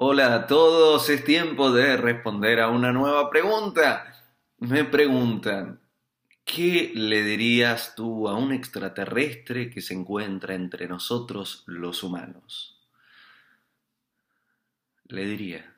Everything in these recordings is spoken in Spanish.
a todos, es tiempo de responder a una nueva pregunta. Me preguntan, ¿qué le dirías tú a un extraterrestre que se encuentra entre nosotros los humanos? Le diría,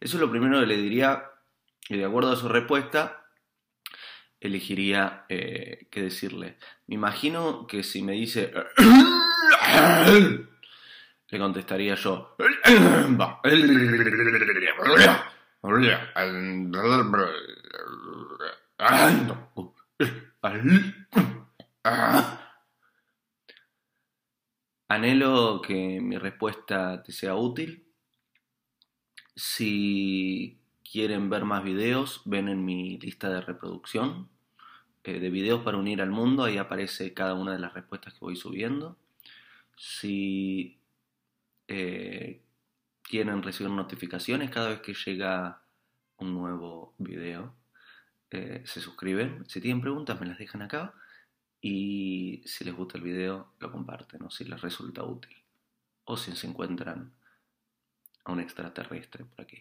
eso es lo primero que le diría, y de acuerdo a su respuesta, elegiría eh, qué decirle. Me imagino que si me dice... Le contestaría yo... Anhelo que mi respuesta te sea útil. Si quieren ver más videos, ven en mi lista de reproducción eh, de videos para unir al mundo. Ahí aparece cada una de las respuestas que voy subiendo. Si eh, quieren recibir notificaciones cada vez que llega un nuevo video, eh, se suscriben. Si tienen preguntas, me las dejan acá. Y si les gusta el video, lo comparten o si les resulta útil. O si se encuentran a un extraterrestre por aquí.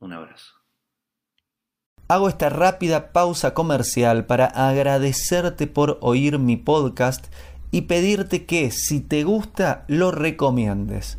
Un abrazo. Hago esta rápida pausa comercial para agradecerte por oír mi podcast y pedirte que si te gusta lo recomiendes.